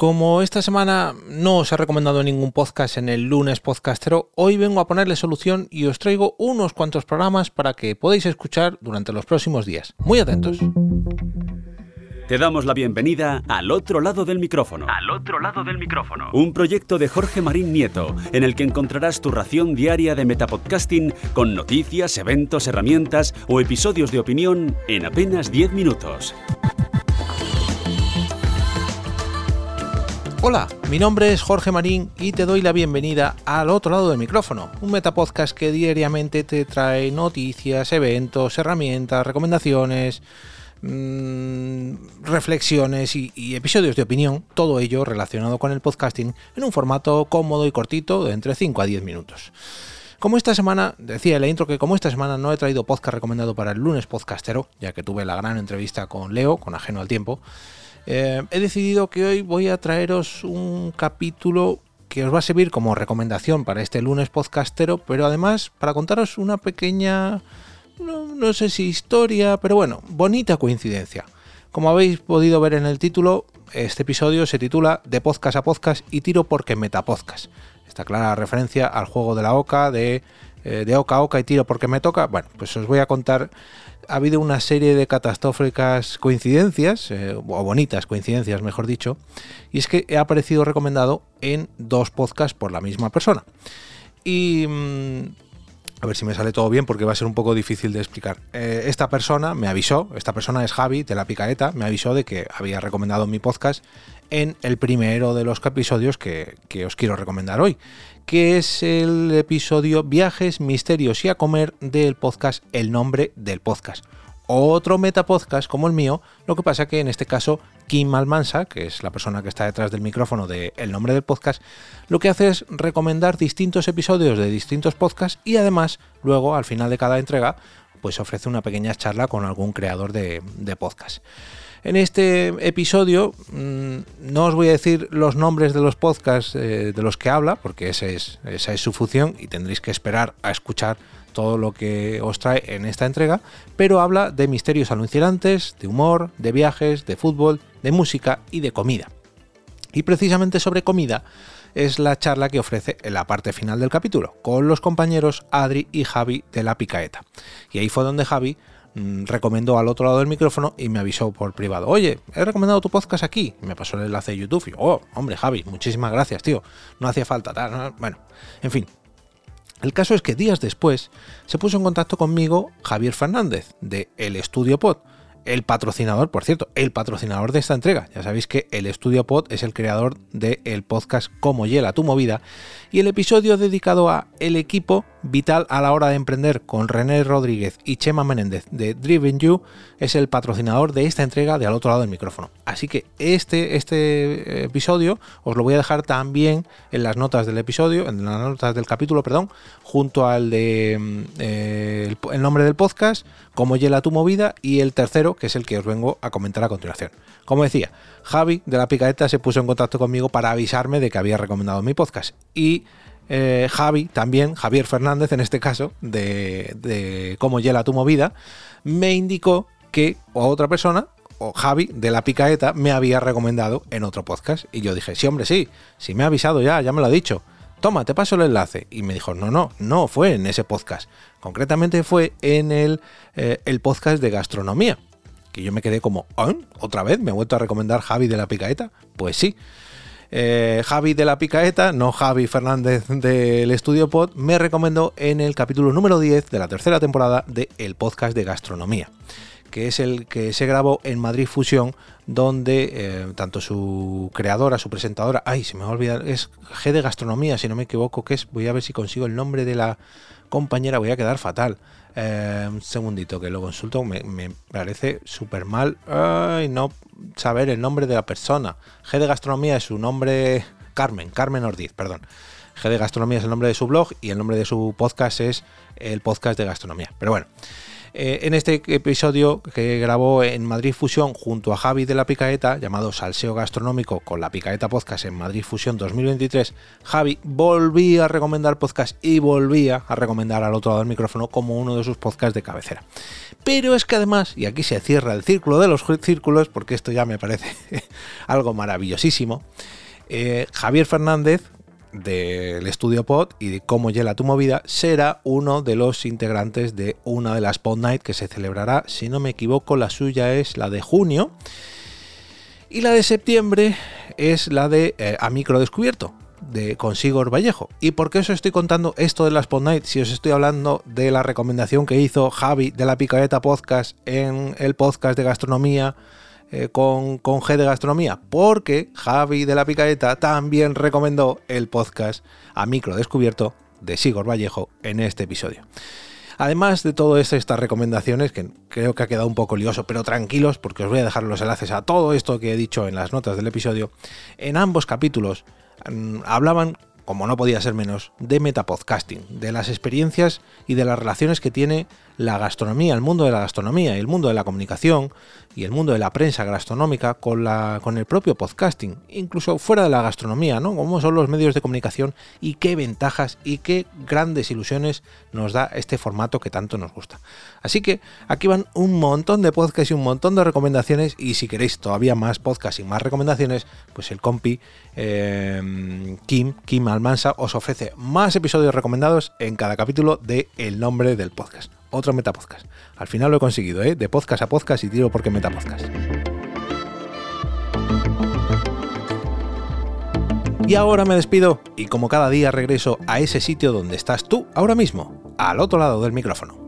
Como esta semana no os he recomendado ningún podcast en el lunes podcastero, hoy vengo a ponerle solución y os traigo unos cuantos programas para que podáis escuchar durante los próximos días. Muy atentos. Te damos la bienvenida al otro lado del micrófono. Al otro lado del micrófono. Un proyecto de Jorge Marín Nieto, en el que encontrarás tu ración diaria de metapodcasting con noticias, eventos, herramientas o episodios de opinión en apenas 10 minutos. Hola, mi nombre es Jorge Marín y te doy la bienvenida al otro lado del micrófono, un metapodcast que diariamente te trae noticias, eventos, herramientas, recomendaciones, mmm, reflexiones y, y, episodios de opinión, todo ello relacionado con el podcasting en un formato cómodo y cortito de entre 5 a 10 minutos. Como esta semana, decía en la intro que como esta semana no he traído podcast recomendado para el lunes podcastero, ya que tuve la gran entrevista con Leo, con Ajeno al Tiempo, eh, he decidido que hoy voy a traeros un capítulo que os va a servir como recomendación para este lunes podcastero, pero además para contaros una pequeña, no, sé si historia, pero bueno, bonita coincidencia. Como habéis podido ver en el título, este episodio se titula De podcast a podcast y tiro porque metapodcast. Esta clara referencia al juego de la OCA, de, eh, de OCA OCA y tiro porque me toca. Bueno, pues os voy a contar ha habido una serie de catastróficas coincidencias, eh, o bonitas coincidencias, mejor dicho, y es que he aparecido recomendado en dos podcasts por la misma persona. Y mmm, a ver si me sale todo bien porque va a ser un poco difícil de explicar. Eh, esta persona me avisó, esta persona es Javi de la Picaeta, me avisó de que había recomendado mi podcast en el primero de los episodios que, que os quiero recomendar hoy, que es el episodio Viajes, Misterios y a Comer del podcast El Nombre del Podcast. Otro metapodcast como el mío, lo que pasa que en este caso Kim Almansa, que es la persona que está detrás del micrófono de El Nombre del Podcast, lo que hace es recomendar distintos episodios de distintos podcasts y además luego al final de cada entrega pues ofrece una pequeña charla con algún creador de, de podcast. En este episodio mmm, no os voy a decir los nombres de los podcasts eh, de los que habla, porque ese es, esa es su función y tendréis que esperar a escuchar todo lo que os trae en esta entrega, pero habla de misterios alucinantes, de humor, de viajes, de fútbol, de música y de comida. Y precisamente sobre comida es la charla que ofrece en la parte final del capítulo, con los compañeros Adri y Javi de la Picaeta. Y ahí fue donde Javi recomendó al otro lado del micrófono y me avisó por privado, oye, he recomendado tu podcast aquí. Y me pasó el enlace de YouTube y, oh, hombre, Javi, muchísimas gracias, tío. No hacía falta tal. ¿no? Bueno, en fin. El caso es que días después se puso en contacto conmigo Javier Fernández de El Estudio Pod, el patrocinador, por cierto, el patrocinador de esta entrega. Ya sabéis que el Estudio Pod es el creador del podcast Como Hiela tu Movida y el episodio dedicado a el equipo vital a la hora de emprender con René Rodríguez y Chema Menéndez de Driven You es el patrocinador de esta entrega de al otro lado del micrófono. Así que este, este episodio os lo voy a dejar también en las notas del episodio, en las notas del capítulo, perdón, junto al de eh, el, nombre del podcast, Cómo hiela tu movida y el tercero, que es el que os vengo a comentar a continuación. Como decía, Javi de la Picaeta se puso en contacto conmigo para avisarme de que había recomendado mi podcast y eh, Javi, también, Javier Fernández en este caso, de, Cómo hiela tu movida, me indicó que o otra persona, o Javi de la Picaeta, me había recomendado en otro podcast. Y yo dije, sí, hombre, sí, sí me ha avisado ya, ya me lo ha dicho. Toma, te paso el enlace. Y me dijo, no, no, no fue en ese podcast. Concretamente fue en el, eh, el podcast de gastronomía. Que yo me quedé como, ¿Ah? ¿otra vez? ¿Me ha vuelto a recomendar Javi de la Picaeta? Pues sí. Eh, Javi de la Picaeta, no Javi Fernández del Estudio Pod, me recomendó en el capítulo número 10 de la tercera temporada de El Podcast de Gastronomía, que es el que se grabó en Madrid Fusión, donde eh, tanto su creadora, su presentadora, ay, se me va a olvidar, es G de Gastronomía, si no me equivoco, que es, voy a ver si consigo el nombre de la compañera, voy a quedar fatal. Un segundito que lo consulto, me, me parece súper mal. Ay, no saber el nombre de la persona. G de Gastronomía es su nombre. Carmen, Carmen Ordiz, perdón. G de Gastronomía es el nombre de su blog y el nombre de su podcast es el podcast de gastronomía. Pero bueno, Eh, en este episodio que grabó en Madrid Fusión junto a Javi de la Picaeta, llamado Salseo Gastronómico con la Picaeta Podcast en Madrid Fusión 2023, Javi volvía a recomendar podcast y volvía a recomendar al otro lado del micrófono como uno de sus podcasts de cabecera. Pero es que además, y aquí se cierra el círculo de los círculos, porque esto ya me parece algo maravillosísimo, eh, Javier Fernández, del estudio Pod y de cómo llega tu movida, será uno de los integrantes de una de las Pod Night que se celebrará, si no me equivoco, la suya es la de junio y la de septiembre es la de eh, A Micro Descubierto de Consigor Vallejo. ¿Y por qué os estoy contando esto de las Pod Night si os estoy hablando de la recomendación que hizo Javi de la Picaeta Podcast en el podcast de gastronomía? Eh, con, con, G de Gastronomía, porque Javi de la Picaeta también recomendó el podcast a micro descubierto de Sigor Vallejo en este episodio. Además de todas estas recomendaciones, que creo que ha quedado un poco lioso, pero tranquilos, porque os voy a dejar los enlaces a todo esto que he dicho en las notas del episodio, en ambos capítulos mm, hablaban como no podía ser menos, de metapodcasting, de las experiencias y de las relaciones que tiene la gastronomía, el mundo de la gastronomía y el mundo de la comunicación y el mundo de la prensa gastronómica con, la, con el propio podcasting, incluso fuera de la gastronomía, ¿no? Cómo son los medios de comunicación y qué ventajas y qué grandes ilusiones nos da este formato que tanto nos gusta. Así que aquí van un montón de podcasts y un montón de recomendaciones y si queréis todavía más podcasts y más recomendaciones, pues el compi eh, Kim, Kim Almansa os ofrece más episodios recomendados en cada capítulo de El nombre del podcast otro Metapodcast. Al final lo he conseguido, ¿eh? De podcast a podcast y tiro porque Metapodcast. Y ahora me despido y como cada día regreso a ese sitio donde estás tú ahora mismo, al otro lado del micrófono.